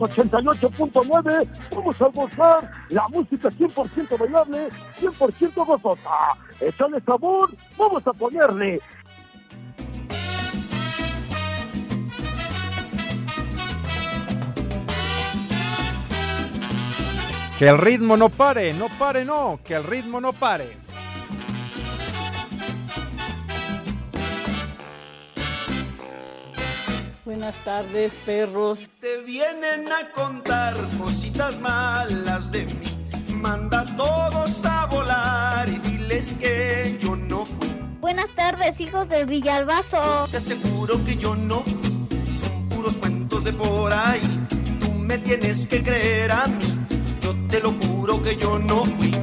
88.9, vamos a gozar la música 100% bailable, 100% gozosa. Échale sabor, vamos a ponerle. Que el ritmo no pare, no pare, no, que el ritmo no pare. Buenas tardes, perros. Te vienen a contar cositas malas de mí. Manda a todos a volar y diles que yo no fui. Buenas tardes, hijos de Villalbazo. Te aseguro que yo no fui. Son puros cuentos de por ahí. Tú me tienes que creer a mí. Yo te lo juro que yo no fui.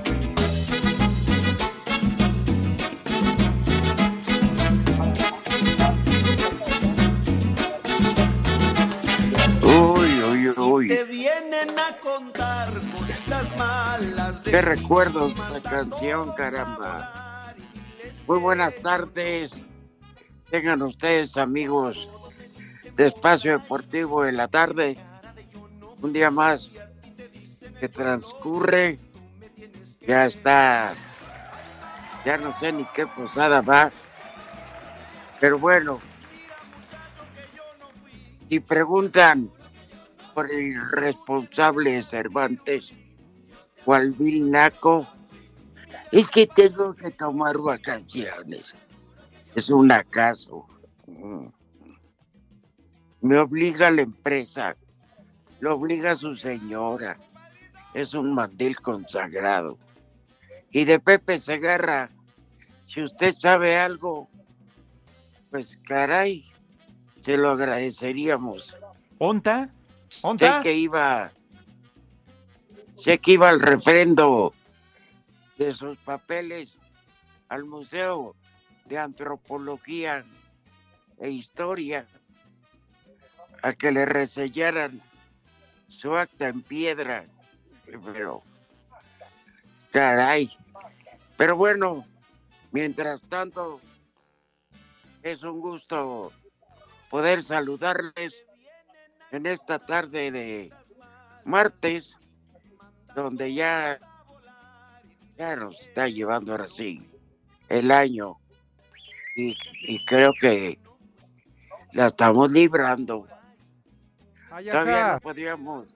Recuerdos esta canción, caramba. Muy buenas tardes. Tengan ustedes, amigos de Espacio Deportivo de la tarde. Un día más que transcurre. Ya está. Ya no sé ni qué posada va. Pero bueno. Y preguntan por el responsable de Cervantes, cual Bill Naco. Es que tengo que tomar vacaciones. Es un acaso. Mm. Me obliga la empresa. Lo obliga su señora. Es un mandil consagrado. Y de Pepe Segarra, si usted sabe algo, pues caray, se lo agradeceríamos. ¿Onta? Sé ¿Onta? que iba, sé que iba al refrendo de sus papeles al Museo de Antropología e Historia a que le resellaran su acta en piedra. Pero, caray. Pero bueno, mientras tanto, es un gusto poder saludarles en esta tarde de martes, donde ya, ya nos está llevando ahora sí el año y, y creo que la estamos librando. Ay, Todavía no podíamos,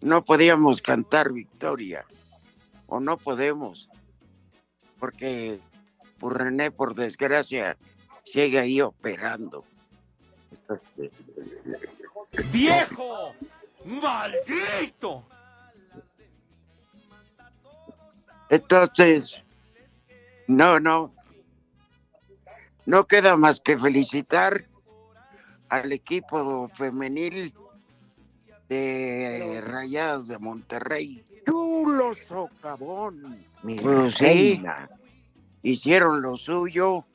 no podíamos cantar victoria, o no podemos, porque por René, por desgracia, sigue ahí operando. ¡Viejo! ¡Maldito! Entonces, no, no, no queda más que felicitar al equipo femenil de Rayadas de Monterrey. Chulo socavón, mi Pues sí, hicieron lo suyo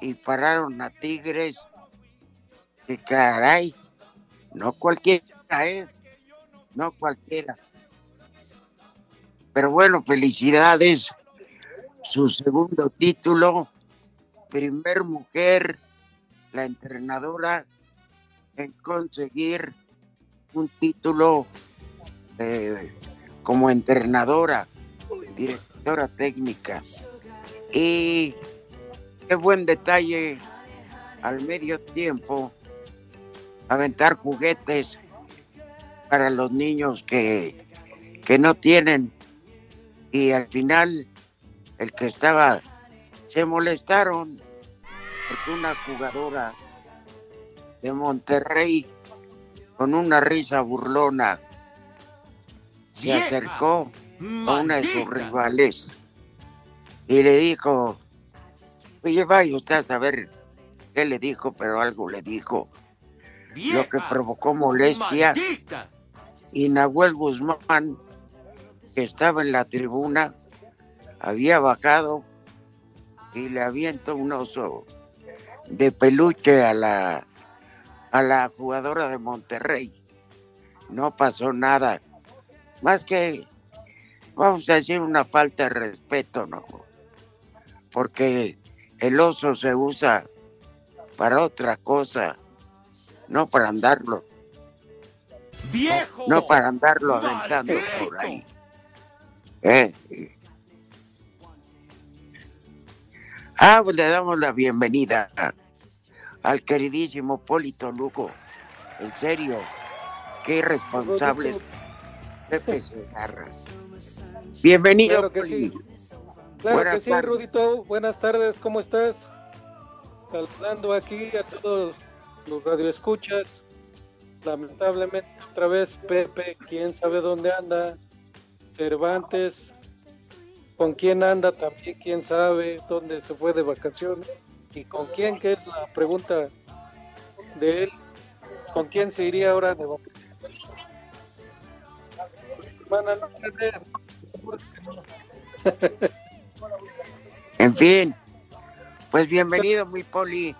y pararon a Tigres. Que caray, no cualquiera, ¿eh? No cualquiera. Pero bueno, felicidades. Su segundo título, primer mujer, la entrenadora en conseguir un título eh, como entrenadora, directora técnica. Y qué buen detalle al medio tiempo, aventar juguetes para los niños que, que no tienen. Y al final, el que estaba, se molestaron porque una jugadora de Monterrey con una risa burlona se acercó a una de sus rivales y le dijo, oye, vaya usted a saber qué le dijo, pero algo le dijo, lo que provocó molestia y Nahuel Guzmán, que estaba en la tribuna, había bajado y le avienta un oso de peluche a la, a la jugadora de Monterrey. No pasó nada, más que, vamos a decir, una falta de respeto, ¿no? Porque el oso se usa para otra cosa, no para andarlo ¡Viejo! no para andarlo aventando por ahí. Eh. Ah, pues le damos la bienvenida al queridísimo Polito Lugo. En serio, qué irresponsable Pepe Segarra. Bienvenido. Claro que sí. Claro Buenas que sí, tardes. Rudito. Buenas tardes, ¿cómo estás? Saludando aquí a todos los radioescuchas. Lamentablemente, otra vez Pepe, quién sabe dónde anda. Cervantes, con quién anda también, quién sabe dónde se fue de vacaciones. Y con quién, que es la pregunta de él. ¿Con quién se iría ahora de vacaciones? En fin, pues bienvenido, mi Poli.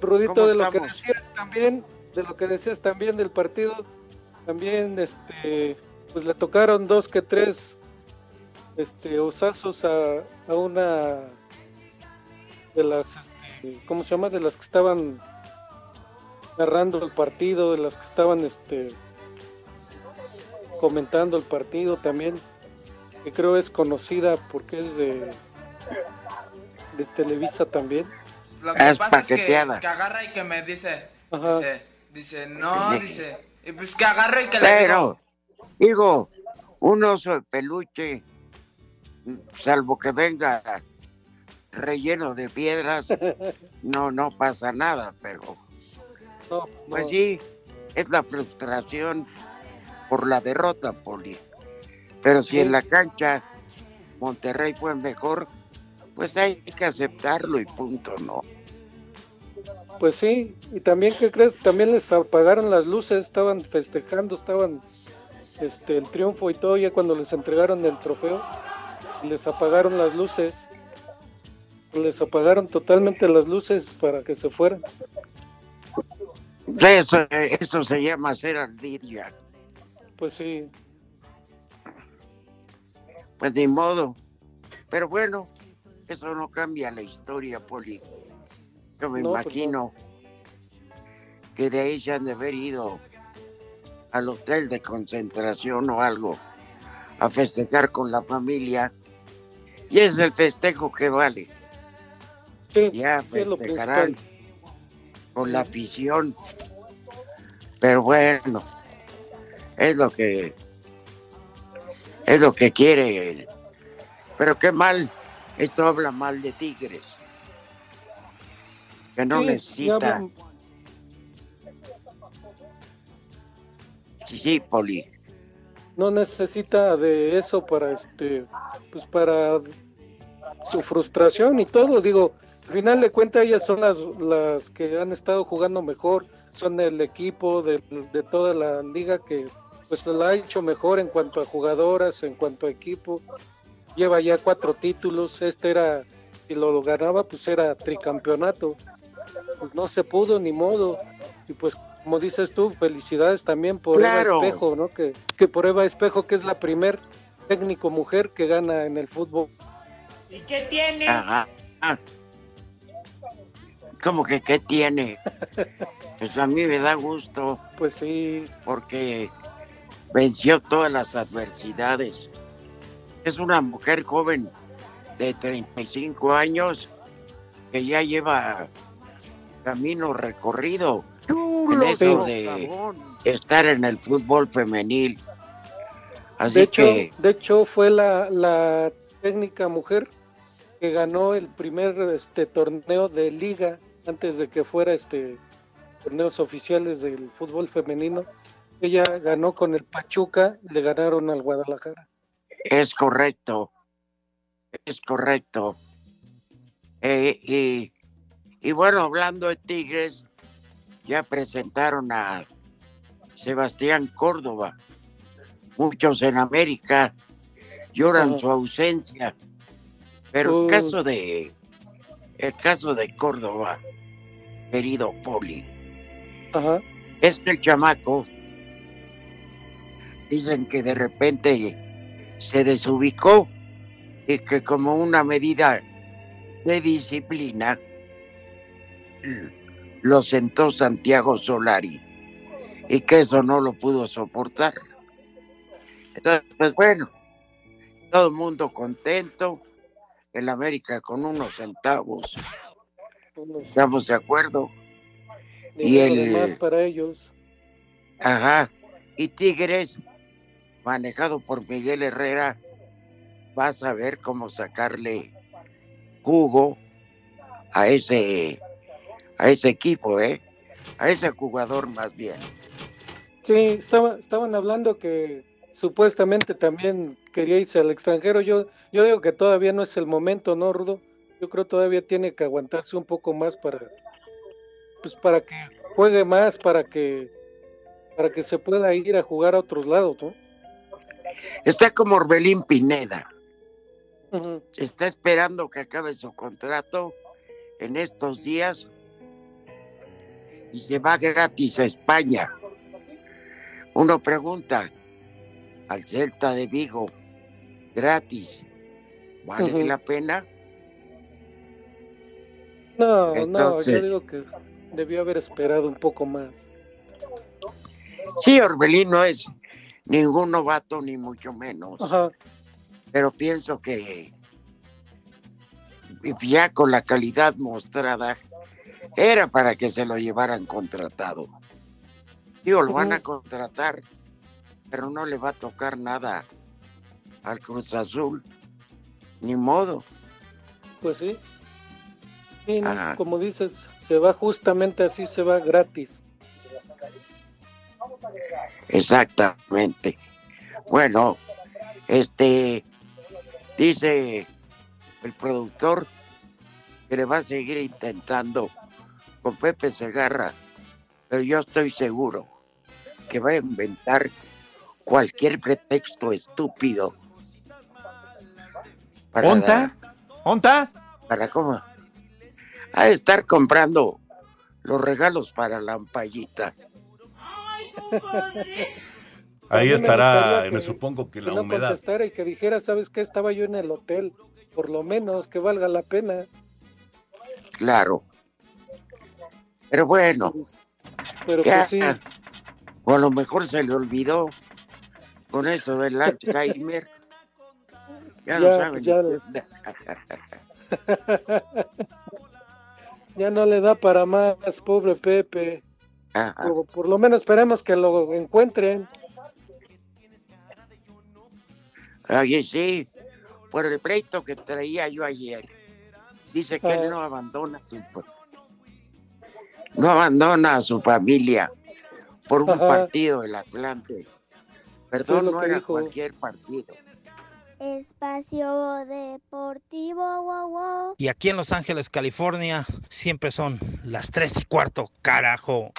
Rudito, ¿Cómo de lo que decías también, de lo que decías también del partido, también este pues le tocaron dos que tres este osazos a, a una de las este, ¿cómo se llama? de las que estaban narrando el partido, de las que estaban este comentando el partido también, que creo es conocida porque es de de Televisa también. Lo que Es pasa es que, paqueteada. que agarra y que me dice, dice, dice, no, dice, y pues que agarro y que le digo, Pero, digo, un oso de peluche, salvo que venga relleno de piedras, no, no pasa nada, pero No, pues sí, es la frustración por la derrota, Poli. Pero si Sí. en la cancha Monterrey fue mejor, pues hay que aceptarlo y punto, ¿no? Pues sí, y también, ¿qué crees? También les apagaron las luces, estaban festejando, estaban este el triunfo y todo, ya cuando les entregaron el trofeo, les apagaron las luces, les apagaron totalmente las luces para que se fueran. Eso, eso se llama hacer ardiria. Pues sí, Pues ni modo. Pero bueno, eso no cambia la historia, Poli. Yo me No, pues imagino que de ahí se han de haber ido al hotel de concentración o algo a festejar con la familia. Y es el festejo que vale. sí, Ya festejarán con la afición. Pero bueno, es lo que es lo que quiere él. Pero qué mal, esto habla mal de Tigres. Que no Sí, necesita. hablan- Sí, Poli. no necesita de eso para este pues para su frustración y todo. Digo al final de cuentas ellas son las las que han estado jugando mejor. Son el equipo de, de toda la liga que pues la ha hecho mejor en cuanto a jugadoras en cuanto a equipo. Lleva ya cuatro títulos. Este era si lo ganaba pues era tricampeonato pues no se pudo ni modo y pues como dices tú felicidades también por Claro. Eva Espejo no que, que por Eva Espejo que es la primer técnico mujer que gana en el fútbol ¿Y qué tiene? Ajá. Ah. ¿Cómo que qué tiene? Pues a mí me da gusto pues sí porque venció todas las adversidades. Es una mujer joven de 35 años que ya lleva camino recorrido en eso de, estar en el fútbol femenil. Así de hecho, que de hecho fue la, la técnica mujer que ganó el primer este torneo de liga antes de que fuera este torneos oficiales del fútbol femenino. Ella ganó con el Pachuca, le ganaron al Guadalajara. es correcto, es correcto. Eh, y, y bueno, hablando de Tigres, ya presentaron a Sebastián Córdoba. Muchos en América lloran su ausencia. Pero el caso de el caso de Córdoba, querido Poli, Ajá. es que el chamaco dicen que de repente se desubicó y que como una medida de disciplina lo sentó Santiago Solari y que eso no lo pudo soportar. Entonces, pues bueno, todo el mundo contento, el América con unos centavos, estamos de acuerdo. Y el- más para ellos. Ajá. Y Tigres, manejado por Miguel Herrera, vas a ver cómo sacarle jugo a ese a ese equipo, ¿eh? A ese jugador más bien. Sí, estaba, estaban hablando que supuestamente también quería irse al extranjero. Yo, yo digo que todavía no es el momento, ¿no, Rudo? Yo creo todavía tiene que aguantarse un poco más para, pues para que juegue más, para que, para que se pueda ir a jugar a otros lados, ¿no? Está como Orbelín Pineda. Está esperando que acabe su contrato en estos días y se va gratis a España. Uno pregunta al Celta de Vigo, gratis, ¿vale la pena? No, no, yo digo que debió haber esperado un poco más. Sí, Orbelín no es ningún novato ni mucho menos, Ajá. pero pienso que ya con la calidad mostrada era para que se lo llevaran contratado. Digo, lo van a contratar, pero no le va a tocar nada al Cruz Azul, ni modo. Pues sí. Sí, no, Ajá. como dices, se va justamente así, se va gratis. Exactamente. Bueno, este dice el productor que le va a seguir intentando con Pepe Segarra, pero yo estoy seguro que va a inventar cualquier pretexto estúpido. Para ¿Onta? dar- ¿Onta? ¿Para cómo? A estar comprando los regalos para la ampallita. Ahí me estará, me que- supongo que que la no humedad. contestara y que dijera, ¿sabes qué? Estaba yo en el hotel, por lo menos que valga la pena. Claro. Pero bueno, Pero ya, pues sí, o a lo mejor se le olvidó con eso del Alzheimer. Ya, no Ya, saben. ya. ya no le da para más, pobre Pepe. Por, por lo menos esperemos que lo encuentren. Oye, sí, por el pleito que traía yo ayer. Dice que Ah. él no abandona su no abandona a su familia por un Ajá. partido del Atlante. Perdón, no era dijo. cualquier partido. Espacio Deportivo, wow, wow. Y aquí en Los Ángeles, California, siempre son las 3 y cuarto, carajo.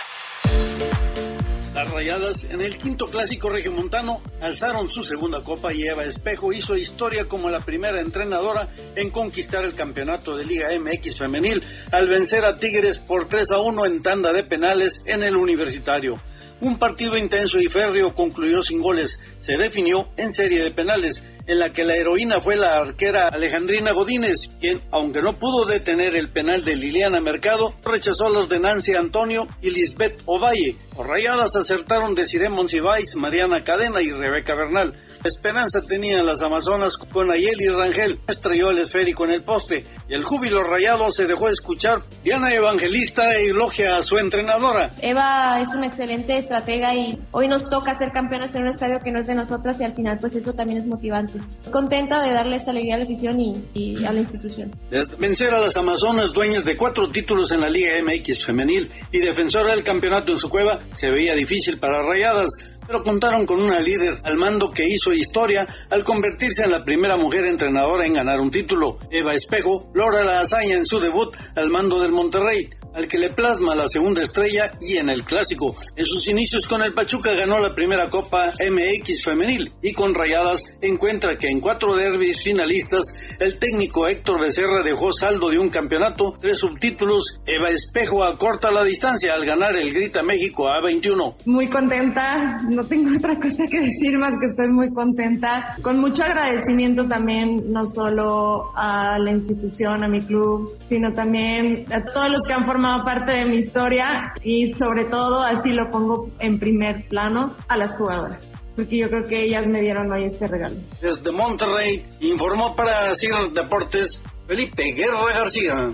Rayadas en el quinto clásico regiomontano alzaron su segunda copa y Eva Espejo hizo historia como la primera entrenadora en conquistar el campeonato de Liga MX femenil al vencer a Tigres por 3 a 1 en tanda de penales en el universitario. Un partido intenso y férreo concluyó sin goles. Se definió en serie de penales. En la que la heroína fue la arquera Alejandrina Godínez, quien, aunque no pudo detener el penal de Liliana Mercado, rechazó los de Nancy Antonio y Lisbeth Ovalle. Los rayadas acertaron de Cire Monsiváis, Mariana Cadena y Rebeca Bernal. Esperanza tenía las Amazonas con Ayeli Rangel, estrelló el esférico en el poste y el júbilo rayado se dejó escuchar. Diana Evangelista elogia a su entrenadora. Eva es una excelente estratega y hoy nos toca ser campeonas en un estadio que no es de nosotras y al final pues eso también es motivante. Contenta de darle esta alegría a la afición y, y a la institución. Desde vencer a las Amazonas, dueñas de cuatro títulos en la Liga MX femenil y defensora del campeonato en su cueva, se veía difícil para Rayadas pero contaron con una líder al mando que hizo historia al convertirse en la primera mujer entrenadora en ganar un título. Eva Espejo logra la hazaña en su debut al mando del Monterrey, al que le plasma la segunda estrella y en el clásico. En sus inicios con el Pachuca ganó la primera Copa MX femenil y con Rayadas encuentra que en cuatro derbis finalistas el técnico Héctor Becerra dejó saldo de un campeonato, tres subtítulos, Eva Espejo acorta la distancia al ganar el Grita México A21. Muy contenta, no tengo otra cosa que decir más que estoy muy contenta, con mucho agradecimiento también no solo a la institución, a mi club, sino también a todos los que han formado parte de mi historia y sobre todo así lo pongo en primer plano a las jugadoras porque yo creo que ellas me dieron hoy este regalo. Desde Monterrey informó para CIR Deportes Felipe Guerra García.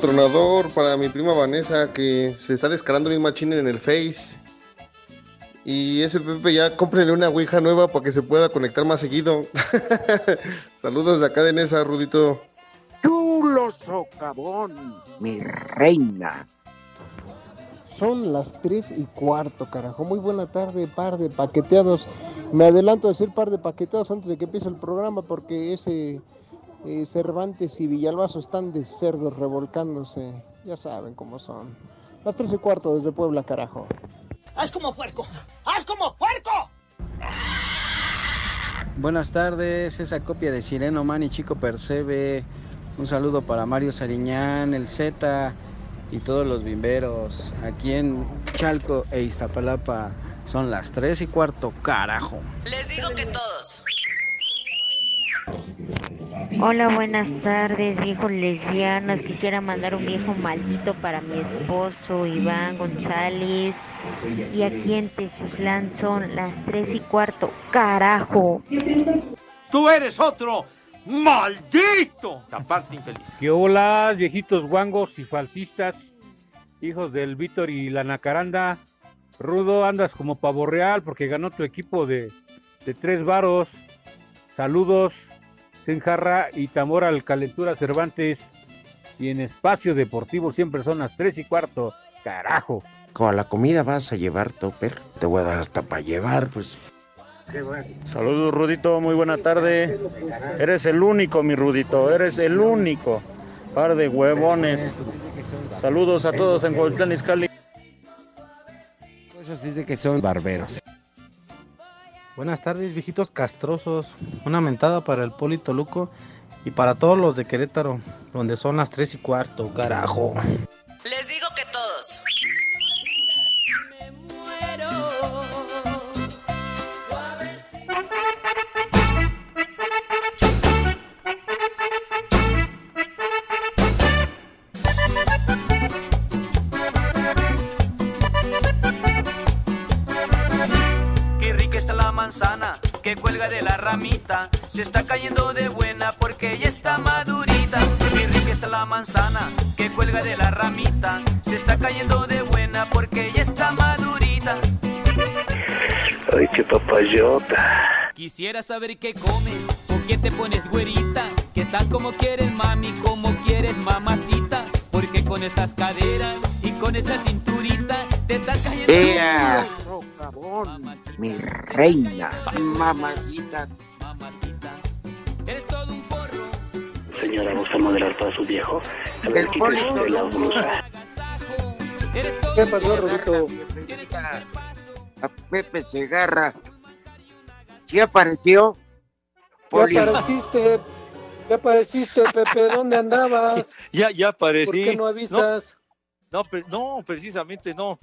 Tronador para mi prima Vanessa que se está descarando bien machine en el Face. Y ese Pepe ya cómprenle una Ouija nueva para que se pueda conectar más seguido. Saludos de acá de Nesa, Rudito. Chulo socavón, mi reina. Son las 3 y cuarto, carajo. Muy buena tarde, par de paqueteados. Me adelanto a decir par de paqueteados antes de que empiece el programa porque ese eh, Cervantes y Villalbazo están de cerdos revolcándose. Ya saben cómo son. Las 3 y cuarto desde Puebla, carajo. ¡Haz como puerco! ¡Haz como puerco! Buenas tardes, esa copia de Sireno Man y Chico Percebe. Un saludo para Mario Sariñán, el Z y todos los bimberos. Aquí en Chalco e Iztapalapa son las 3 y cuarto, carajo. Les digo que todos. Hola, buenas tardes, viejos lesbianos. Quisiera mandar un viejo maldito para mi esposo Iván González. Y aquí en Tezuslán son las tres y cuarto. ¡Carajo! ¡Tú eres otro! ¡Maldito! Aparte infeliz. ¿Qué hola, viejitos guangos y falsistas? Hijos del Víctor y la Nacaranda. Rudo, andas como pavo real porque ganó tu equipo de, de tres varos. Saludos. Senjarra y Tamora al Calentura Cervantes. Y en Espacio Deportivo siempre son las 3 y cuarto. Carajo. Con la comida vas a llevar, Topper. Te voy a dar hasta para llevar, pues. Saludos, Rudito. Muy buena tarde. Eres el único, mi Rudito. Eres el único. Par de huevones. Saludos a todos en Cuauhtlán Izcalli. Eso sí dice que son barberos. Buenas tardes, viejitos castrosos. Una mentada para el Polito Luco y para todos los de Querétaro, donde son las 3 y cuarto, carajo. Les digo Se está cayendo de buena porque ya está madurita. Qué rica está la manzana que cuelga de la ramita. Se está cayendo de buena porque ya está madurita. Ay, qué papayota. Quisiera saber qué comes, con qué te pones güerita. Que estás como quieres, mami, como quieres, mamacita. Porque con esas caderas y con esa cinturita te estás cayendo. ¡Ea! Mi reina, mamacita. Señora, ¿gusta modelar para su viejo? A El ver, quítese la blusa. ¿Qué pasó, Rodito? A Pepe Segarra. ¿Sí apareció? Ya Poli. apareciste, ya apareciste, Pepe, ¿dónde andabas? Ya, ya ¿Por aparecí. qué no avisas? No, pre- no, precisamente no.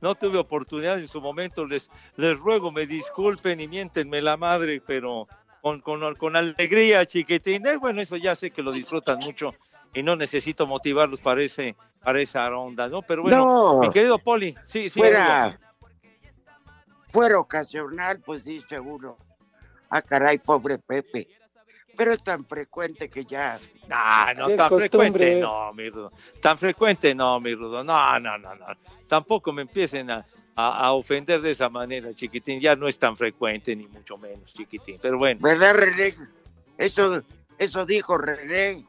No tuve oportunidad en su momento. Les, les ruego, me disculpen y miéntenme la madre, pero con, con, con alegría, chiquitín. Eh, bueno, eso ya sé que lo disfrutan mucho y no necesito motivarlos para, ese, para esa ronda, ¿no? Pero bueno, No. mi querido Poli, sí, sí. fuera, fuera ocasional, pues sí, seguro. Ah, caray, pobre Pepe. Pero es tan frecuente que ya. No, Es tan costumbre. frecuente no, mi Rudo. Tan frecuente no, mi Rudo. No, no, no, no. Tampoco me empiecen a, a- a ofender de esa manera, chiquitín. Ya no es tan frecuente, ni mucho menos, chiquitín. Pero bueno. ¿Verdad, René? Eso, eso dijo René.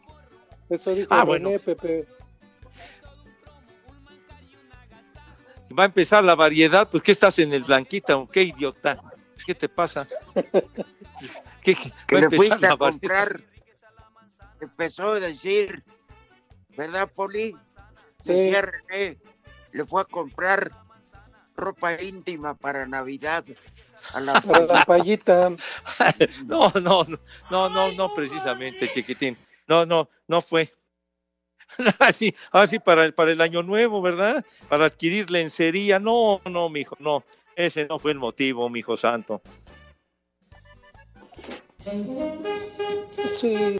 Eso dijo Ah, René, bueno. Pepe. Va a empezar la variedad, pues ¿qué estás en el blanquita qué idiota? ¿Qué te pasa? ¿Qué, qué- Que le fuiste la a variedad? comprar. Empezó a decir, ¿verdad, Poli? Sí. Decía René, le fue a comprar ropa íntima para Navidad a la payita. No, no, no, no, no, no, precisamente, chiquitín. No, no, no fue. Así, así para el, para el año nuevo, ¿verdad? Para adquirir lencería. No, no, mijo, no. Ese no fue el motivo, mijo santo. Sí.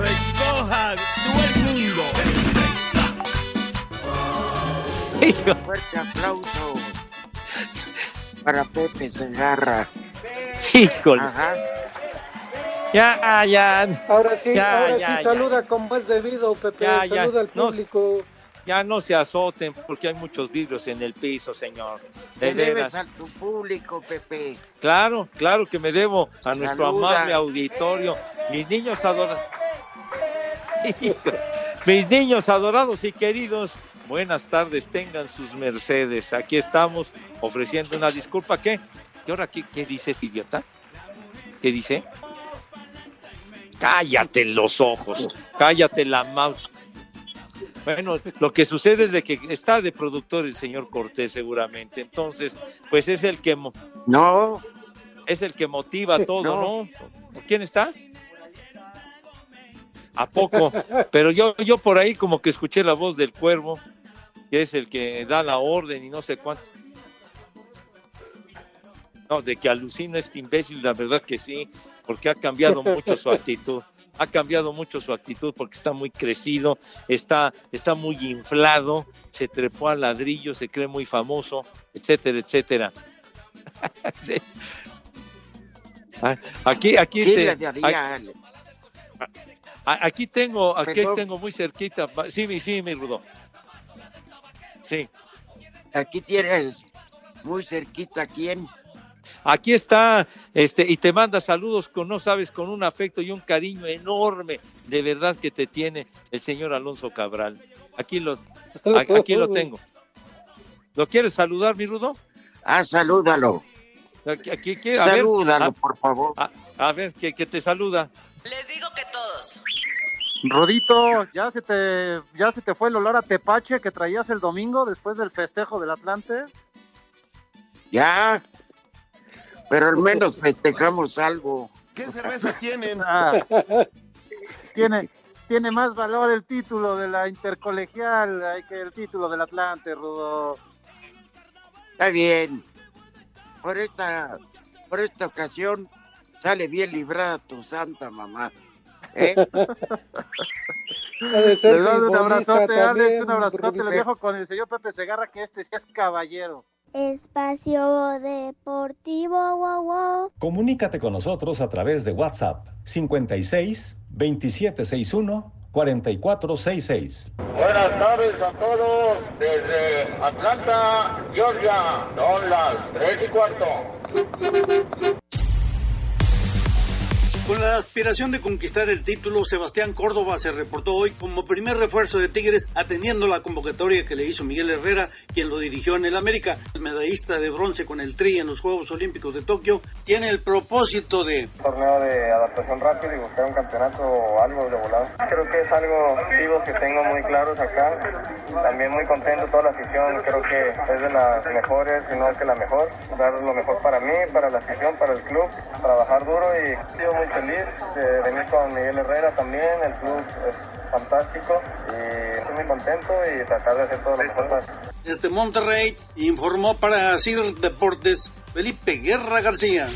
recojan todo el mundo. Fuerte aplauso para Pepe Segarra. Híjole. Ajá. Ya, ya. Ahora sí, Ya, ahora ya, sí ya. saluda como es debido, Pepe. Ya, ya. Saluda al No, público. Ya no se azoten porque hay muchos vidrios en el piso, señor. De Te debes a tu público, Pepe. Claro, claro que me debo a nuestro amable auditorio. Mis niños adorados. Mis niños adorados y queridos, buenas tardes, tengan sus mercedes. Aquí estamos ofreciendo una disculpa. ¿Qué? ¿Y ahora qué, qué dices, idiota? ¿Qué dice? Cállate los ojos, cállate la mouse. Bueno, lo que sucede es de que está de productor el señor Cortés seguramente, entonces, pues es el que No, es el que motiva todo, No. ¿no? ¿Quién está? ¿A poco? Pero yo, yo por ahí como que escuché la voz del cuervo, que es el que da la orden y no sé cuánto. No, de que alucina este imbécil, la verdad que sí, porque ha cambiado mucho su actitud. Ha cambiado mucho su actitud porque está muy crecido, está, está muy inflado, se trepó al ladrillo, se cree muy famoso, etcétera, etcétera. Sí. Ah, Aquí, aquí, ¿quién te- le daría? al- a- aquí tengo, aquí Perdón. tengo muy cerquita. Sí, mi, sí, mi rudo. Sí. Aquí tienes muy cerquita quién. Aquí está, este, y te manda saludos con, no sabes, con un afecto y un cariño enorme, de verdad que te tiene el señor Alonso Cabral. Aquí lo, a- aquí lo tengo. ¿Lo quieres saludar, mi rudo? Ah, salúdalo. Aquí, aquí, aquí, a ver, Salúdalo, a- por favor. A, a ver, que, que te saluda. Les digo que todos. Rodito, ya se te ya se te fue el olor a tepache que traías el domingo después del festejo del Atlante. Ya. Pero al menos festejamos algo. ¿Qué cervezas tienen? tiene tiene más valor el título de la intercolegial eh, que el título del Atlante, Rudo. Está bien. Por esta, por esta ocasión sale bien librada tu santa mamá. ¿Eh? Les mando un abrazote, Alex, un abrazote. Les dejo con el señor Pepe Segarra, que este sí es caballero. Espacio Deportivo, wow, wow. Comunícate con nosotros a través de WhatsApp 56 2761 4466. Buenas tardes a todos desde Atlanta, Georgia. Son las 3 y cuarto. Con la aspiración de conquistar el título, Sebastián Córdoba se reportó hoy como primer refuerzo de Tigres atendiendo la convocatoria que le hizo Miguel Herrera, quien lo dirigió en el América. El medallista de bronce con el Tri en los Juegos Olímpicos de Tokio tiene el propósito de... Torneo de adaptación rápida y buscar un campeonato o algo de volado. Creo que es algo objetivos que tengo muy claros acá. También muy contento toda la afición, creo que es de las mejores, si no que la mejor. Dar lo mejor para mí, para la afición, para el club, trabajar duro y feliz de venir con Miguel Herrera también, el club es fantástico y estoy muy contento y tratar de hacer todo lo mejor Desde Monterrey informó para CIR Deportes Felipe Guerra García.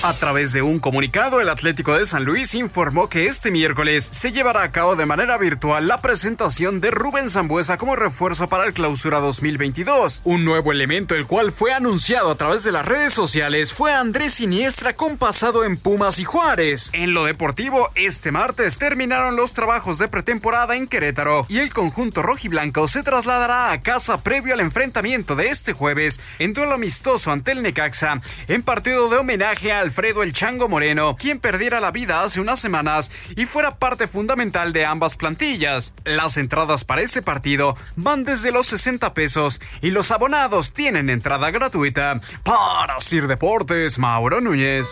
A través de un comunicado, el Atlético de San Luis informó que este miércoles se llevará a cabo de manera virtual la presentación de Rubén Zambuesa como refuerzo para el Clausura 2022. Un nuevo elemento, el cual fue anunciado a través de las redes sociales, fue Andrés Siniestra con pasado en Pumas y Juárez. En lo deportivo, este martes terminaron los trabajos de pretemporada en Querétaro y el conjunto rojiblanco se trasladará a casa previo al enfrentamiento de este jueves en duelo amistoso ante el Necaxa, en partido de homenaje a Alfredo El Chango Moreno, quien perdiera la vida hace unas semanas y fuera parte fundamental de ambas plantillas. Las entradas para este partido van desde los 60 pesos y los abonados tienen entrada gratuita. Para Sir Deportes, Mauro Núñez.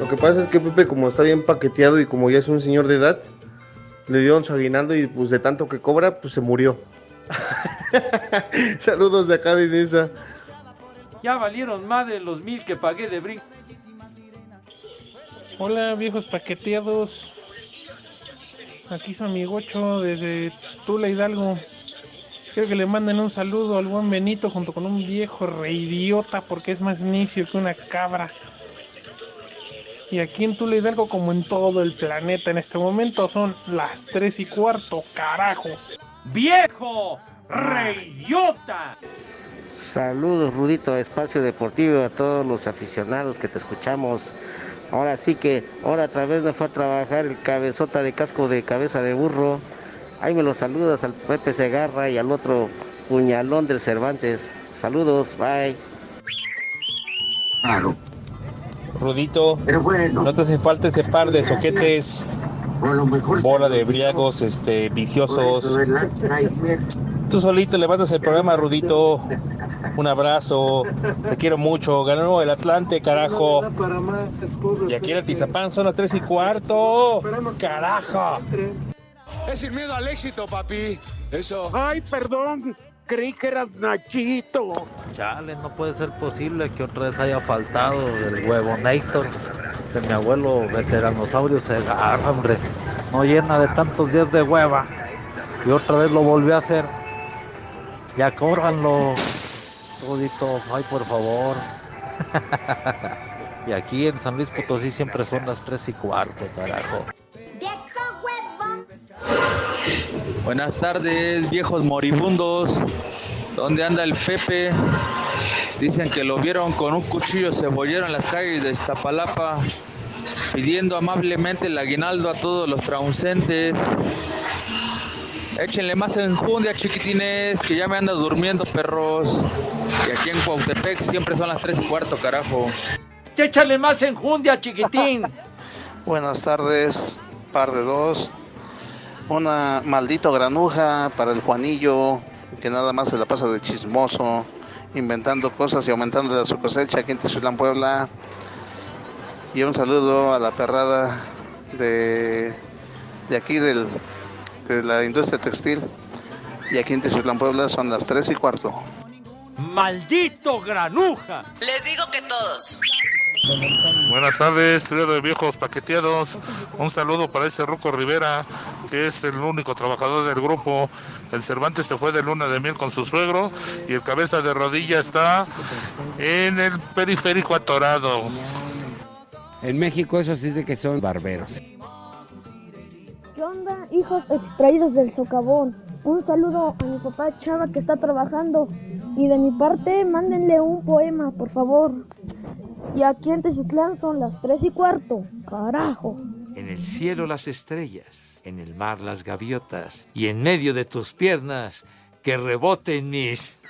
Lo que pasa es que Pepe, como está bien paqueteado y como ya es un señor de edad, le dieron su aguinaldo y pues de tanto que cobra, pues se murió. Saludos de acá de Inesa. Ya valieron más de los mil que pagué de brinco. Hola viejos paqueteados. Aquí su amigocho desde Tula Hidalgo. Quiero que le manden un saludo al buen Benito junto con un viejo reidiota porque es más necio que una cabra. Y aquí en Tula Hidalgo, como en todo el planeta en este momento, son las 3 y cuarto, carajo. ¡Viejo! ¡Reidiota! Saludos, Rudito, Espacio Deportivo, a todos los aficionados que te escuchamos. Ahora sí que, ahora otra vez me fue a trabajar el cabezota de casco de cabeza de burro. Ahí me los saludas al Pepe Segarra y al otro puñalón del Cervantes. Saludos, bye. Claro. Rudito, no te hace falta ese par de soquetes, bola de briagos, este, viciosos. Tú solito levantas el programa, Rudito. Un abrazo, te quiero mucho. Ganó el Atlante, carajo. Y aquí en el Tizapán son las 3 y cuarto. Carajo. Es sin miedo al éxito, papi. Eso. Ay, perdón. Creí que eras Nachito. Chale, no puede ser posible que otra vez haya faltado el huevo Nator de mi abuelo veteranosaurio se agarra, hombre. No llena de tantos días de hueva. Y otra vez lo volvió a hacer. Ya córranlo. Rudito, ay por favor. y aquí en San Luis Potosí siempre son las 3 y cuarto, carajo. Buenas tardes, viejos moribundos. ¿Dónde anda el Pepe? Dicen que lo vieron con un cuchillo cebollero en las calles de Iztapalapa, pidiendo amablemente el aguinaldo a todos los transeúntes. Échenle más enjundia, chiquitines, que ya me anda durmiendo, perros. Y aquí en Cuautepec siempre son las 3 y cuarto, carajo. Échale más enjundia, chiquitín. Buenas tardes, par de dos. Una maldito granuja para el Juanillo, que nada más se la pasa de chismoso, inventando cosas y aumentando su cosecha aquí en Tizulán, Puebla. Y un saludo a la perrada de, de aquí del, de la industria textil. Y aquí en Tizulán, Puebla son las 3 y cuarto. ¡Maldito granuja! Les digo que todos. Buenas tardes, trío de viejos paqueteados. Un saludo para ese Ruco Rivera, que es el único trabajador del grupo. El Cervantes se fue de luna de miel con su suegro y el cabeza de rodilla está en el periférico atorado. En México eso sí de que son barberos. ¿Qué onda, hijos extraídos del socavón? Un saludo a mi papá Chava que está trabajando. Y de mi parte, mándenle un poema, por favor. Y aquí en Teciutlán son las tres y cuarto. Carajo. En el cielo las estrellas, en el mar las gaviotas, y en medio de tus piernas que reboten mis...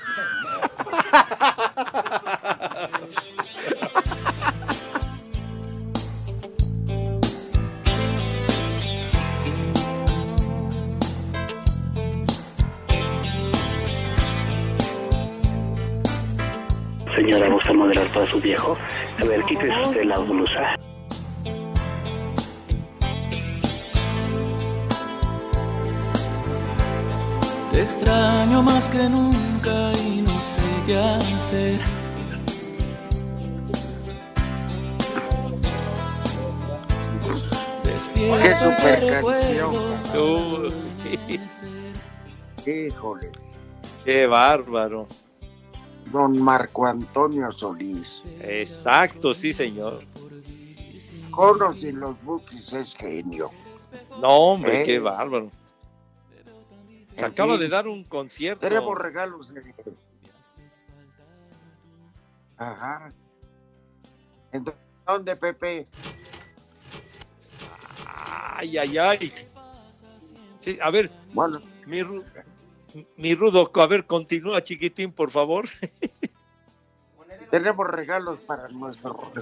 Señora, ¿gusta moderar para su viejo? A ver, quítese usted la blusa. Te extraño más que nunca y no sé qué hacer. Despierta Qué super. Híjole. Qué bárbaro. Don Marco Antonio Solís. Exacto, sí, señor. Conos y los Bookies es genio. No, hombre, Eh. qué bárbaro. Se acaba fin, de dar un concierto. Tenemos regalos. de- Ajá. ¿En dónde, Pepe? Ay, ay, ay. Sí, a ver, Bueno, mi, Ru- mi Rudo, a ver, continúa, chiquitín, por favor. tenemos regalos para nuestro.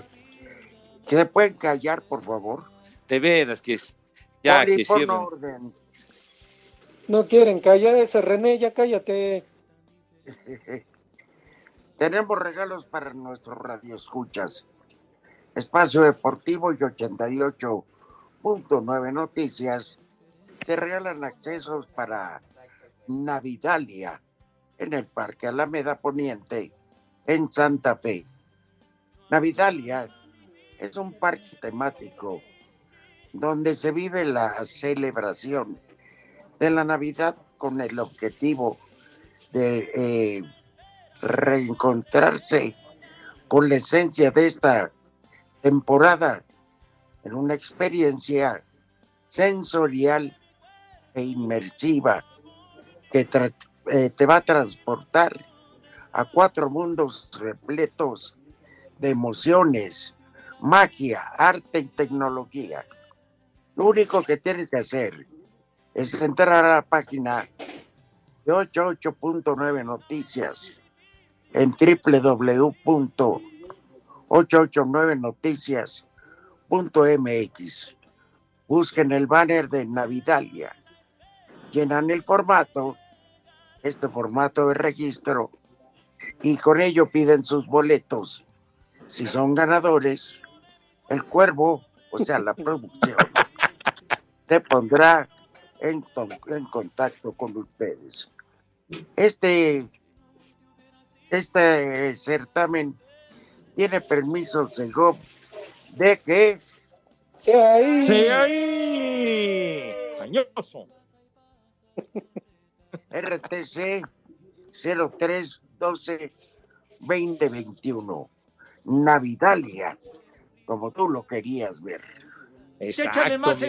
¿Que se pueden callar, por favor? De veras que es. Ya, Poli, que cierren. orden. No quieren callar ese René, ya cállate. Tenemos regalos para nuestros radioescuchas. Espacio Deportivo y 88.9 Noticias te regalan accesos para Navidalia en el Parque Alameda Poniente en Santa Fe. Navidalia es un parque temático donde se vive la celebración de la Navidad con el objetivo de eh, reencontrarse con la esencia de esta temporada en una experiencia sensorial e inmersiva que eh, te va a transportar a cuatro mundos repletos de emociones, magia, arte y tecnología. Lo único que tienes que hacer es entrar a la página de 88.9 Noticias en www.889noticias.mx. Busquen el banner de Navidalia, llenan el formato, este formato de registro, y con ello piden sus boletos. Si son ganadores, el cuervo, o sea, la producción, te pondrá en, to- en contacto con ustedes. Este, este certamen tiene permisos de GOP de que ¡Sí ahí! ¡Sí ahí! ¡Cañoso! RTC 0312 2021. Navidalia, como tú lo querías ver. Échale más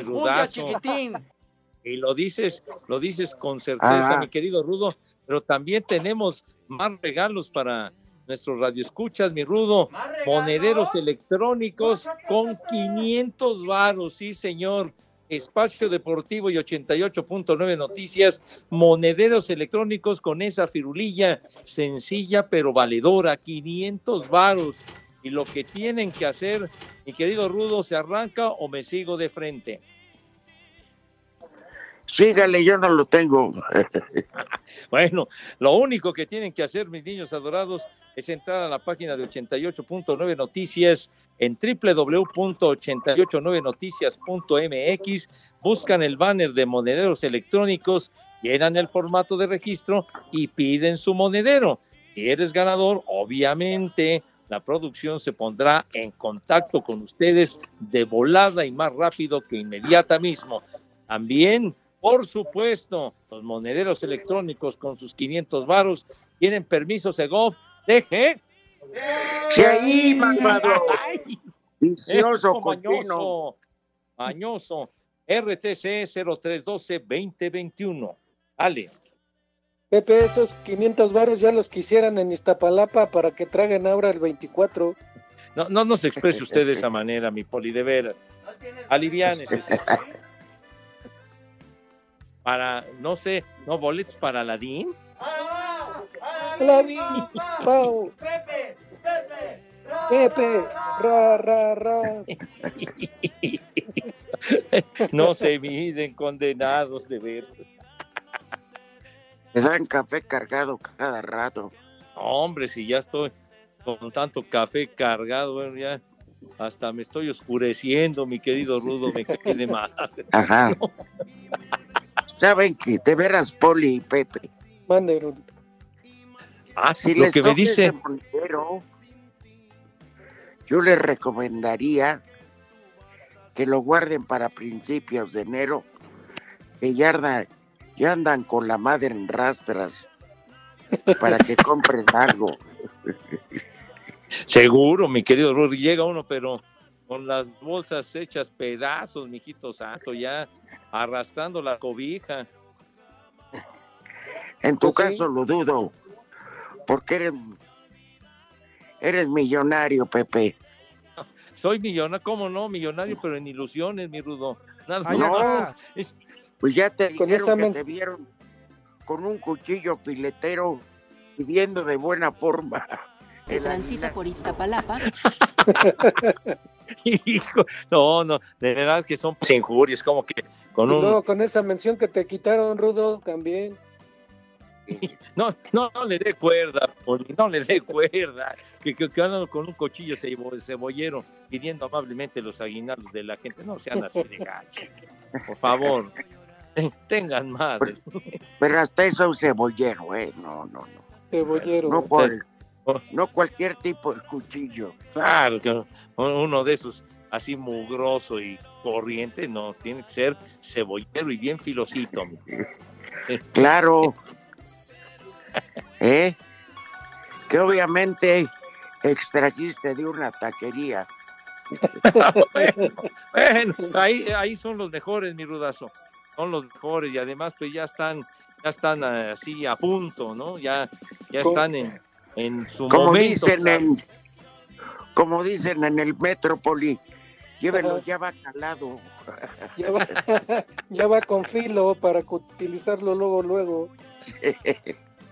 chiquitín. Y lo dices, lo dices con certeza, Ah. mi querido Rudo, pero también tenemos más regalos para nuestros radioescuchas, mi Rudo. Monederos electrónicos con 500 varos, sí, señor. Espacio Deportivo y 88.9 Noticias, monederos electrónicos con esa firulilla sencilla pero valedora, 500 varos. Y lo que tienen que hacer, mi querido Rudo, ¿se arranca o me sigo de frente? Sígale, yo no lo tengo. Bueno, lo único que tienen que hacer, mis niños adorados, es entrar a la página de 88.9 Noticias en www.889noticias.mx, buscan el banner de monederos electrónicos, llenan el formato de registro y piden su monedero. Si eres ganador, obviamente la producción se pondrá en contacto con ustedes de volada y más rápido que inmediata mismo. También, por supuesto, los monederos electrónicos con sus 500 varos tienen permiso Segov. Deje. ¡Sí ahí, malvado! Vicioso, cochino. mañoso. RTC 0312-2021. Dale. Pepe, esos 500 baros ya los quisieran en Iztapalapa para que traguen ahora el 24. No, no nos exprese usted de esa manera, mi poli, de veras. Alivianes. Para, no sé, ¿no boletos para Aladín? La vi, Pau. Pepe, ra, ra, ra. no se miden condenados de ver. Le dan café cargado cada rato. Hombre, si ya estoy con tanto café cargado, bueno, ya hasta me estoy oscureciendo, mi querido Rudo, me quede mal. Ajá. ¿Saben que De veras, Poli y Pepe. Mande, Rudo. Ah, Si lo les que me dice. monedero, yo les recomendaría que lo guarden para principios de enero, que ya andan, ya andan con la madre en rastras para que compren algo. Seguro, mi querido Rudo, llega uno, pero con las bolsas hechas pedazos, mijito santo, ya arrastrando la cobija. En tu Pues sí. caso lo dudo, porque eres, eres millonario, Pepe. Soy millonario, ¿cómo no? Millonario, pero en ilusiones, mi Rudo. Nada Ay, más. no. Es- Pues ya te Con dijeron esa que te vieron con un cuchillo filetero pidiendo de buena forma. que transita por Iztapalapa, Hijo, no, no, de verdad que son injurias, como que con Y un... luego con esa mención que te quitaron, Rudo, también. No, no, no le dé cuerda, Poli, no le dé cuerda. Que, que, que andan con un cuchillo cebo- cebollero pidiendo amablemente los aguinaldos de la gente. No sean así de gacho. Por favor, ten- tengan madre. Pero hasta eso un cebollero, ¿eh? No, no, no. Cebollero. No, por- no cualquier tipo de cuchillo. Claro que uno de esos así mugroso y corriente, no, tiene que ser cebollero y bien filosito. Claro. ¿Eh? Que obviamente extrajiste de una taquería. bueno, bueno, ahí, ahí son los mejores, mi rudazo. Son los mejores y además pues ya están, ya están eh, así a punto, ¿no? Ya, ya están en, en su Como momento. dicen claro. en como dicen en el Metrópoli, llévelo Ajá. ya va calado. Ya va, ya va con filo para utilizarlo luego, luego.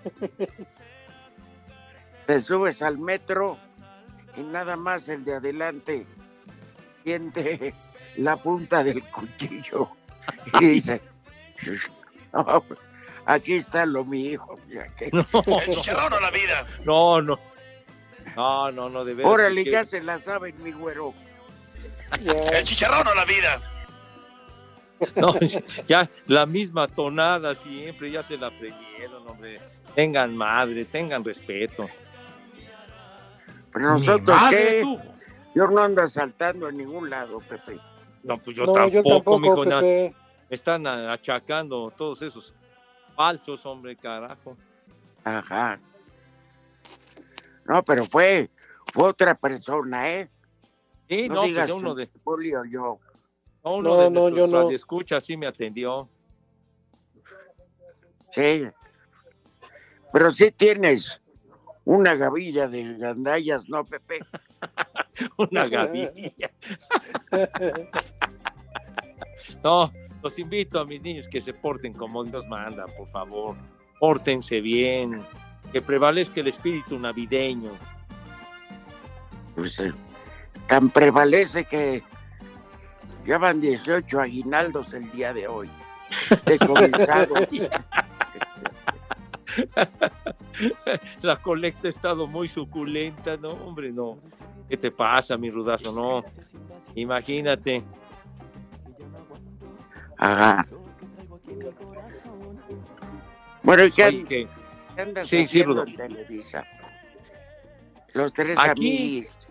Te subes al metro y nada más el de adelante siente la punta del cuchillo y dice, "No, aquí está lo mío. No, El chicharrón o la vida. No, no. No, no, no, de veras. Órale, que- ya se la saben, mi güero. El chicharrón o la vida. No, ya la misma tonada siempre, ya se la aprendieron, hombre. Tengan madre, tengan respeto. Pero nosotros, ¿qué? tú. Yo no ando saltando en ningún lado, Pepe. No, pues yo No, tampoco, yo tampoco, mijo, Pepe. Me están achacando todos esos falsos, hombre, carajo. Ajá. No, pero fue, fue otra persona, ¿eh? Sí, no, no, pues digas ya uno de, Poli o yo. no, uno No, de no, yo no. radioescuchas sí me atendió. Sí. Pero sí tienes una gavilla de gandallas, ¿no, Pepe? Una gavilla. No, los invito a mis niños que se porten como Dios manda, por favor. Pórtense bien, que prevalezca el espíritu navideño. Pues eh, tan prevalece que ya van 18 aguinaldos el día de hoy. Decomisados. La colecta ha estado muy suculenta, no, hombre, no. ¿Qué te pasa, mi rudazo? No. Imagínate. Ajá. Bueno, ¿y qué, Oye, que- qué andas Sí, sí, Rudo. Televisa? Los tres Aquí- amigos.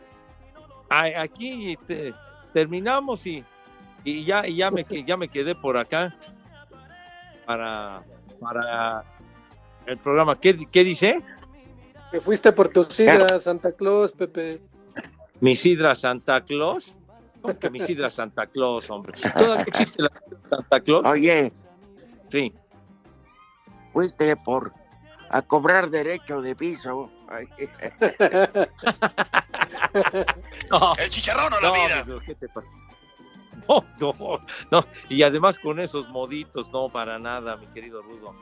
aquí te- terminamos y, y ya, y ya, me, ya me quedé por acá para, para el programa. ¿Qué, qué dice? Que fuiste por tu sidra, Santa Claus, Pepe. ¿Mi sidra Santa Claus? ¿Cómo que mi sidra Santa Claus, hombre? ¿Todavía existe la sidra Santa Claus? Oye, Sí. fuiste por a cobrar derecho de piso. ¿El chicharrón o la vida? ¿Qué te pasa? No, no, no. Y además con esos moditos, no, para nada, mi querido Rudo.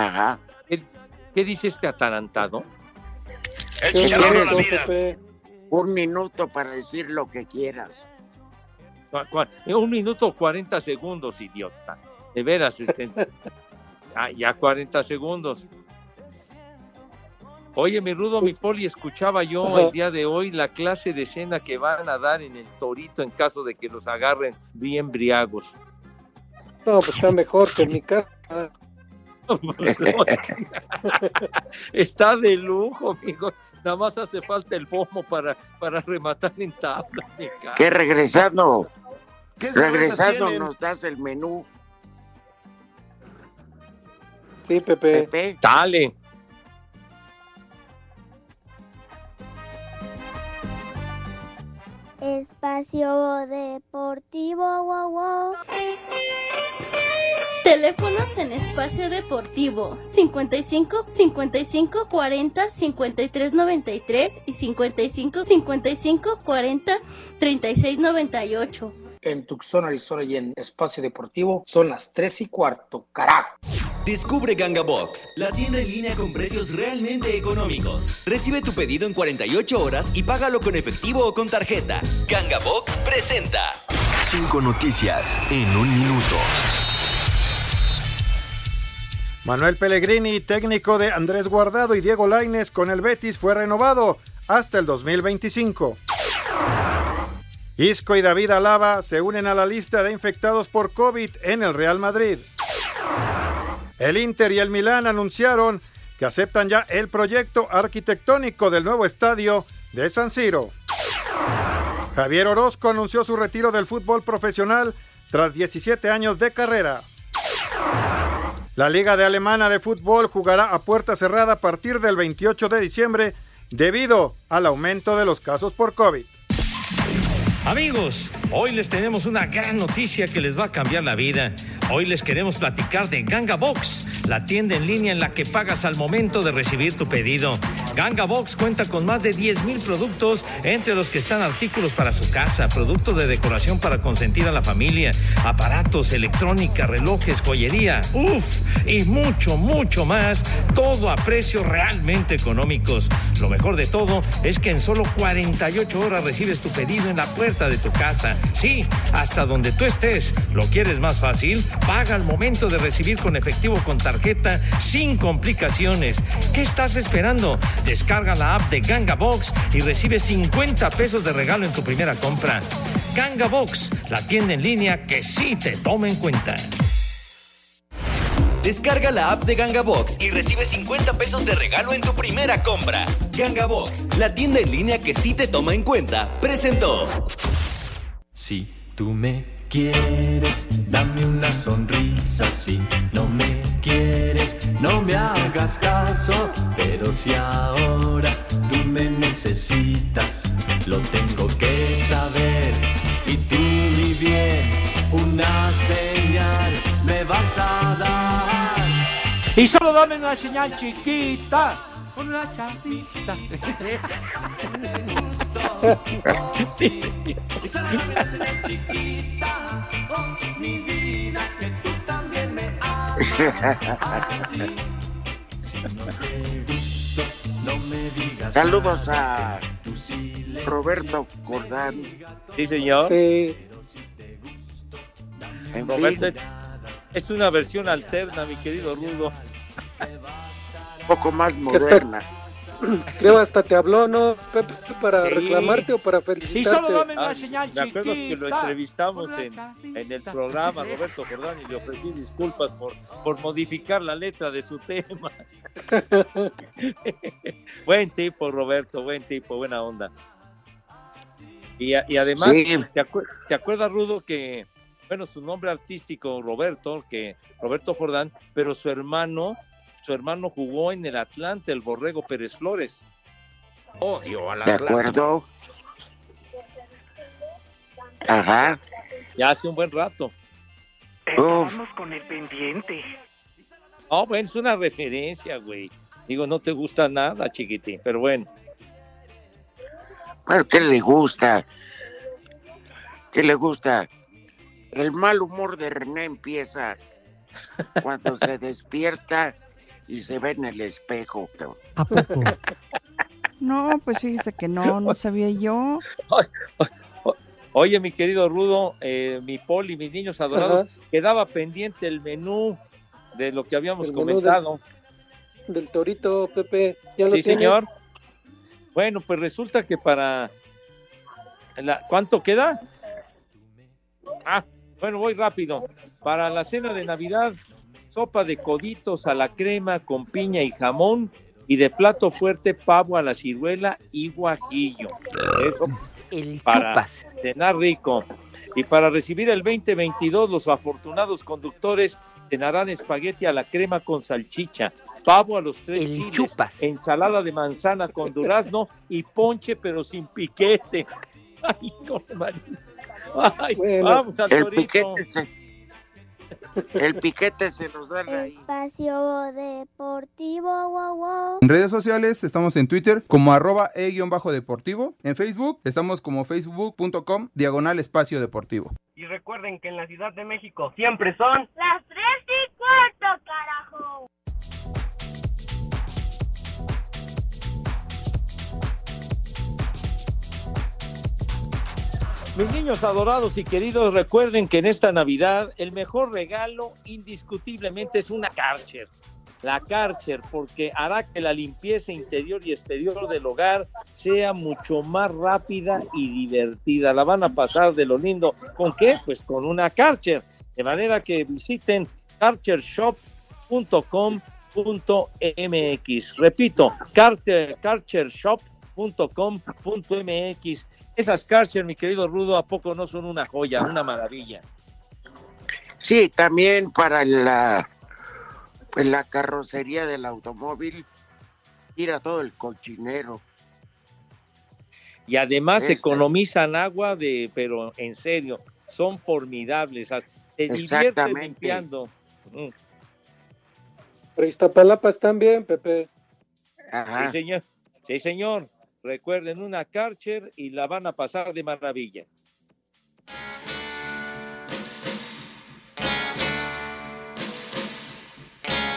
Ajá. ¿Qué, qué dice este atarantado? Qué. Un minuto para decir lo que quieras. Un minuto 40 segundos, idiota. De veras, este, ah, ya 40 segundos. Oye, mi Rudo, mi Poli, escuchaba yo el día de hoy la clase de escena que van a dar en el Torito en caso de que los agarren bien briagos. No, pues está mejor que en mi casa. está de lujo, amigo. Nada más hace falta el pomo para, para rematar en tabla. ¿Qué regresando? regresando nos das el menú. Sí, Pepe. Pepe. Dale. Espacio Deportivo, wow, wow. Teléfonos en Espacio Deportivo 55 55 40 53 93 y 55 55 40 36 98 en Tucson, Arizona y en Espacio Deportivo son las 3 y cuarto, carajo. Descubre Ganga Box, la tienda en línea con precios realmente económicos. Recibe tu pedido en 48 horas y págalo con efectivo o con tarjeta. Ganga Box presenta. Cinco noticias en un minuto. Manuel Pellegrini, técnico de Andrés Guardado y Diego Laines con el Betis, fue renovado hasta el 2025. Isco y David Alaba se unen a la lista de infectados por COVID en el Real Madrid. El Inter y el Milán anunciaron que aceptan ya el proyecto arquitectónico del nuevo estadio de San Siro. Javier Orozco anunció su retiro del fútbol profesional tras 17 años de carrera. La Liga de Alemana de Fútbol jugará a puerta cerrada a partir del 28 de diciembre debido al aumento de los casos por COVID. Amigos, hoy les tenemos una gran noticia que les va a cambiar la vida. Hoy les queremos platicar de Ganga Box, la tienda en línea en la que pagas al momento de recibir tu pedido. Ganga Box cuenta con más de 10 mil productos, entre los que están artículos para su casa, productos de decoración para consentir a la familia, aparatos, electrónica, relojes, joyería, uff, y mucho, mucho más, todo a precios realmente económicos. Lo mejor de todo es que en solo 48 horas recibes tu pedido en la puerta de tu casa. Sí, hasta donde tú estés. ¿Lo quieres más fácil? Paga al momento de recibir con efectivo con tarjeta sin complicaciones. ¿Qué estás esperando? Descarga la app de Ganga Box y recibe 50 pesos de regalo en tu primera compra. Ganga Box, la tienda en línea que sí te toma en cuenta. Descarga la app de Ganga Box y recibe 50 pesos de regalo en tu primera compra. Ganga Box, la tienda en línea que sí te toma en cuenta, presentó. Si tú me quieres, dame una sonrisa. Si no me quieres, no me hagas caso. Pero si ahora tú me necesitas, lo tengo que saber. Y tú, mi bien, una señal me vas a dar. Y solo dame una señal chiquita chapita. sí. Saludos a Roberto Cordán. Sí, señor. Sí. Roberto es una versión alterna, mi querido Rudo poco más moderna. Creo hasta te habló, ¿no, Pepe, para reclamarte o para felicitarte? Y solo dame una señal Me acuerdo que lo entrevistamos en, en, el programa, Roberto Jordán, y le ofrecí disculpas por, por modificar la letra de su tema. buen tipo, Roberto, buen tipo, buena onda. Y, y además, ¿te, ¿te acuerdas, Rudo, que, bueno, su nombre artístico, Roberto, que Roberto Jordán, pero su hermano su hermano jugó en el Atlante, el Borrego Pérez Flores. Odio a la ¿De acuerdo? Ajá. Ya hace un buen rato. Vamos con el pendiente. Oh, bueno, es una referencia, güey. Digo, no te gusta nada, chiquitín, pero bueno. Pero, ¿qué le gusta? ¿Qué le gusta? El mal humor de René empieza cuando se despierta y se ve en el espejo. ¿A poco? No, pues fíjese que no, no sabía yo. Oye, mi querido Rudo, eh, mi Poli, mis niños adorados, quedaba pendiente el menú de lo que habíamos El comentado. Del torito, Pepe. ¿Ya lo Sí, tienes? señor. Bueno, pues resulta que para... la- ¿Cuánto queda? Ah, bueno, voy rápido. Para la cena de Navidad, sopa de coditos a la crema con piña y jamón y de plato fuerte pavo a la ciruela y guajillo. Eso El para chupas. cenar rico. Y para recibir el 2022, los afortunados conductores cenarán espagueti a la crema con salchicha, pavo a los tres chiles, ensalada de manzana con durazno y ponche pero sin piquete. Ay, no, María. Ay, vamos al el torito. piquete se, el piquete se nos da la Espacio Deportivo, wow, wow. En redes sociales estamos en Twitter como arroba e-deportivo. En Facebook estamos como facebook.com diagonal espacio deportivo. Y recuerden que en la Ciudad de México siempre son Las tres y cuarto, carajo. Mis niños adorados y queridos, recuerden que en esta Navidad el mejor regalo indiscutiblemente es una Karcher. La Karcher, porque hará que la limpieza interior y exterior del hogar sea mucho más rápida y divertida. La van a pasar de lo lindo. ¿Con qué? Pues con una Karcher. De manera que visiten karchershop.com.mx. Repito, Karcher- karchershop.com.mx. Esas Karcher, mi querido Rudo, ¿a poco no son una joya, una maravilla? Sí, también para la, la carrocería del automóvil, tira todo el cochinero. Y además Este. economizan agua, de, pero en serio, son formidables. Te diviertes Exactamente. limpiando. Mm, Pero Iztapalapa bien, Pepe. Sí, señor. Sí, señor. Recuerden una Karcher y la van a pasar de maravilla.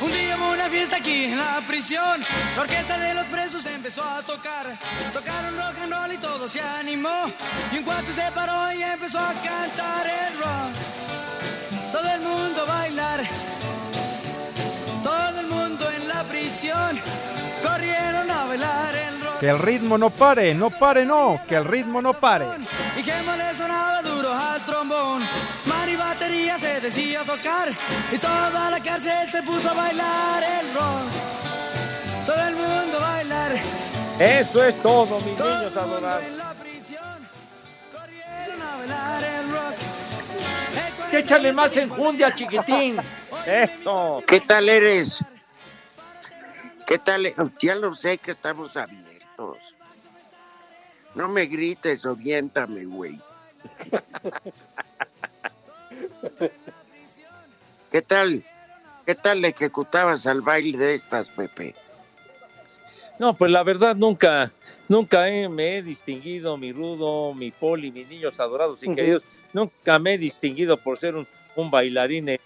Un día hubo una fiesta aquí en la prisión. La orquesta de los presos empezó a tocar. Tocaron rock and roll y todo se animó. Y un cuate se paró y empezó a cantar el rock. Todo el mundo a bailar. Todo el mundo en la prisión. Corrieron a bailar. Que el ritmo no pare, no pare, no, que el ritmo no pare. Y que le sonaba duro al trombón. Man y batería se decía tocar. Y toda la cárcel se puso a bailar el rock. Todo el mundo a bailar. Eso es todo, mis niños adorados. A bailar el rock. Échale más enjundia, chiquitín. Eso. ¿Qué tal eres? ¿Qué tal? Ya lo sé que estamos No me grites, oriéntame, güey. ¿Qué tal? ¿Qué tal le ejecutabas al baile de estas, Pepe? No, pues la verdad nunca, nunca he- me he distinguido, mi rudo, mi poli, mis niños adorados y queridos, nunca me he distinguido por ser un, un bailarín de,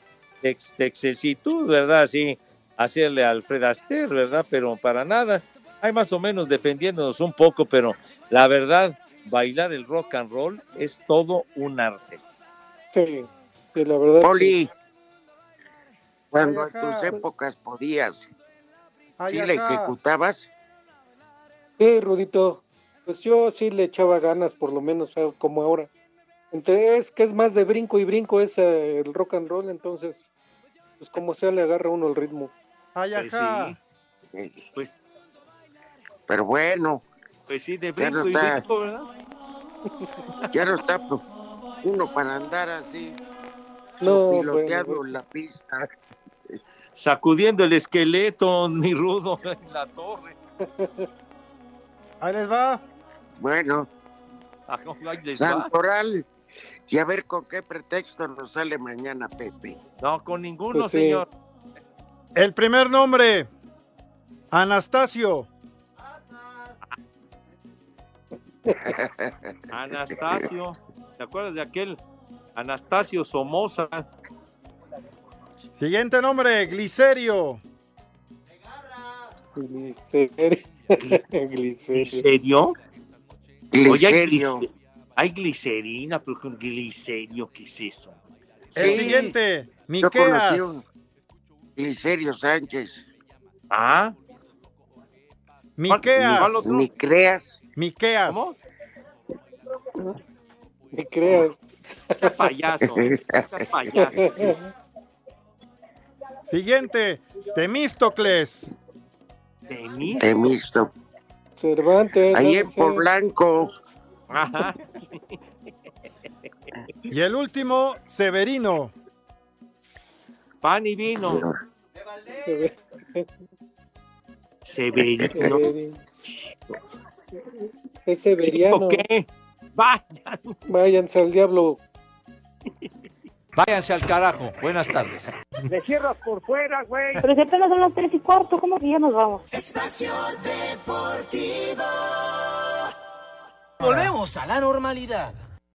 ex- de excesitud, ¿verdad? Sí, hacerle al Fred Astaire, ¿verdad? Pero para nada, hay más o menos defendiéndonos un poco, pero la verdad, bailar el rock and roll es todo un arte. Sí, sí, la verdad. Poli, sí. cuando Ay, en tus épocas podías, Ay, ¿sí le ajá. ejecutabas? Sí, Rudito. Pues yo sí le echaba ganas, por lo menos como ahora. Entre, es que es más de brinco y brinco es eh, el rock and roll, entonces, pues como sea le agarra uno el ritmo. Ay, Pues ajá. Pues, Pero bueno, pues sí, de Ya no brinco y está. brinco, ¿verdad? ya no está pues, uno para andar así, No, piloteando bueno, la pista. Sacudiendo el esqueleto, mi rudo, en la torre. Ahí les va. Bueno. Santoral, y a ver con qué pretexto nos sale mañana, Pepe. No, con ninguno, Pues sí. señor. El primer nombre, Anastasio. Anastasio. ¿Te acuerdas de aquel Anastasio Somoza? Siguiente nombre, Glicerio. Glicerio. Glicerio. Hay, Glicerio. glice- hay glicerina, pero con glicerio, ¿qué es eso? El Sí. siguiente, Miqueas. Glicerio Sánchez. Ah, Miqueas. Creas. Miqueas. ¿Cómo? Ni creas. Qué payaso, qué payaso. Siguiente, Temístocles. Temisto. Cervantes. Ahí en ser. Polanco. Ajá. Y el último, Severino. Pan y vino. Severino. Severino. Es severiano. ¿Qué? Vayan. Váyanse al diablo. Váyanse al carajo. Buenas tardes. Le cierras por fuera, güey. Pero si apenas son las tres y cuarto, ¿cómo que ya nos vamos? Espacio Deportivo. Volvemos a la normalidad.